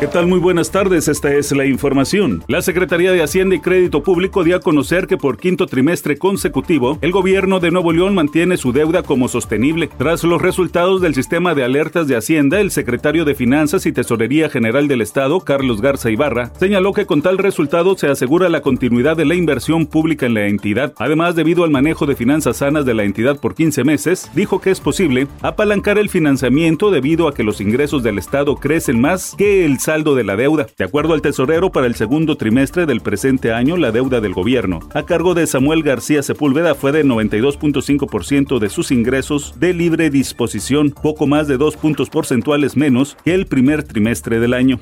¿Qué tal? Muy buenas tardes, esta es la información. La Secretaría de Hacienda y Crédito Público dio a conocer que por quinto trimestre consecutivo, el gobierno de Nuevo León mantiene su deuda como sostenible. Tras los resultados del sistema de alertas de Hacienda, el secretario de Finanzas y Tesorería General del Estado, Carlos Garza Ibarra, señaló que con tal resultado se asegura la continuidad de la inversión pública en la entidad. Además, debido al manejo de finanzas sanas de la entidad por 15 meses, dijo que es posible apalancar el financiamiento debido a que los ingresos del Estado crecen más que el saldo de la deuda. De acuerdo al tesorero, para el segundo trimestre del presente año, la deuda del gobierno, a cargo de Samuel García Sepúlveda, fue de 92.5% de sus ingresos de libre disposición, poco más de dos puntos porcentuales menos que el primer trimestre del año.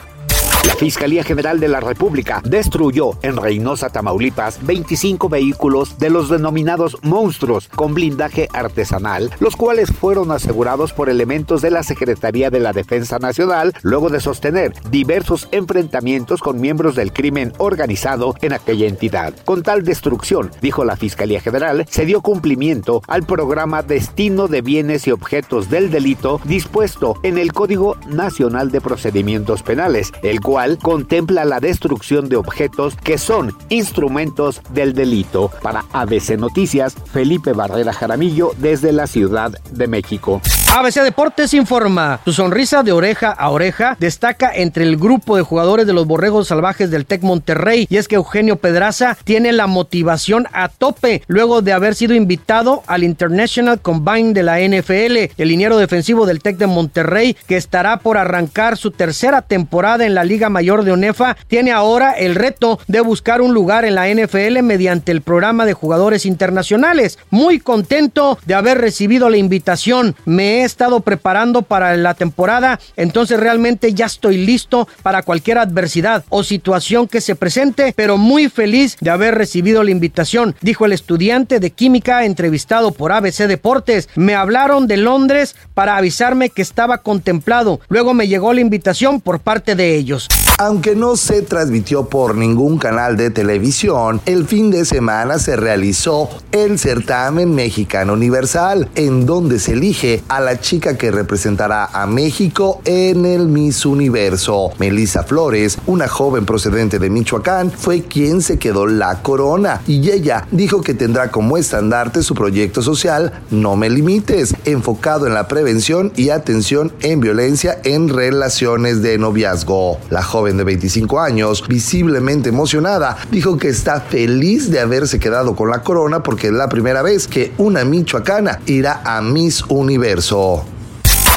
La Fiscalía General de la República destruyó en Reynosa, Tamaulipas, 25 vehículos de los denominados monstruos con blindaje artesanal, los cuales fueron asegurados por elementos de la Secretaría de la Defensa Nacional luego de sostener diversos enfrentamientos con miembros del crimen organizado en aquella entidad. Con tal destrucción, dijo la Fiscalía General, se dio cumplimiento al programa Destino de Bienes y Objetos del Delito dispuesto en el Código Nacional de Procedimientos Penales, el cual contempla la destrucción de objetos que son instrumentos del delito. Para ABC Noticias, Felipe Barrera Jaramillo desde la Ciudad de México. ABC Deportes informa, su sonrisa de oreja a oreja destaca entre el grupo de jugadores de los Borregos Salvajes del Tec Monterrey y es que Eugenio Pedraza tiene la motivación a tope luego de haber sido invitado al International Combine de la NFL, el liniero defensivo del Tec de Monterrey que estará por arrancar su tercera temporada en la Liga Mayor de ONEFA, tiene ahora el reto de buscar un lugar en la NFL mediante el programa de jugadores internacionales. Muy contento de haber recibido la invitación. Me he estado preparando para la temporada, entonces realmente ya estoy listo para cualquier adversidad o situación que se presente, pero muy feliz de haber recibido la invitación, dijo el estudiante de química entrevistado por ABC Deportes. Me hablaron de Londres para avisarme que estaba contemplado. Luego me llegó la invitación por parte de ellos. Aunque no se transmitió por ningún canal de televisión, el fin de semana se realizó el certamen mexicano universal, en donde se elige a la chica que representará a México en el Miss Universo. Melissa Flores, una joven procedente de Michoacán, fue quien se quedó la corona y ella dijo que tendrá como estandarte su proyecto social No Me Limites, enfocado en la prevención y atención en violencia en relaciones de noviazgo. La joven de 25 años, visiblemente emocionada, dijo que está feliz de haberse quedado con la corona porque es la primera vez que una michoacana irá a Miss Universo.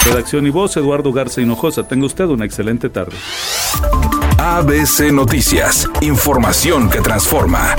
Redacción y voz, Eduardo Garza Hinojosa. Tenga usted una excelente tarde. ABC Noticias, información que transforma.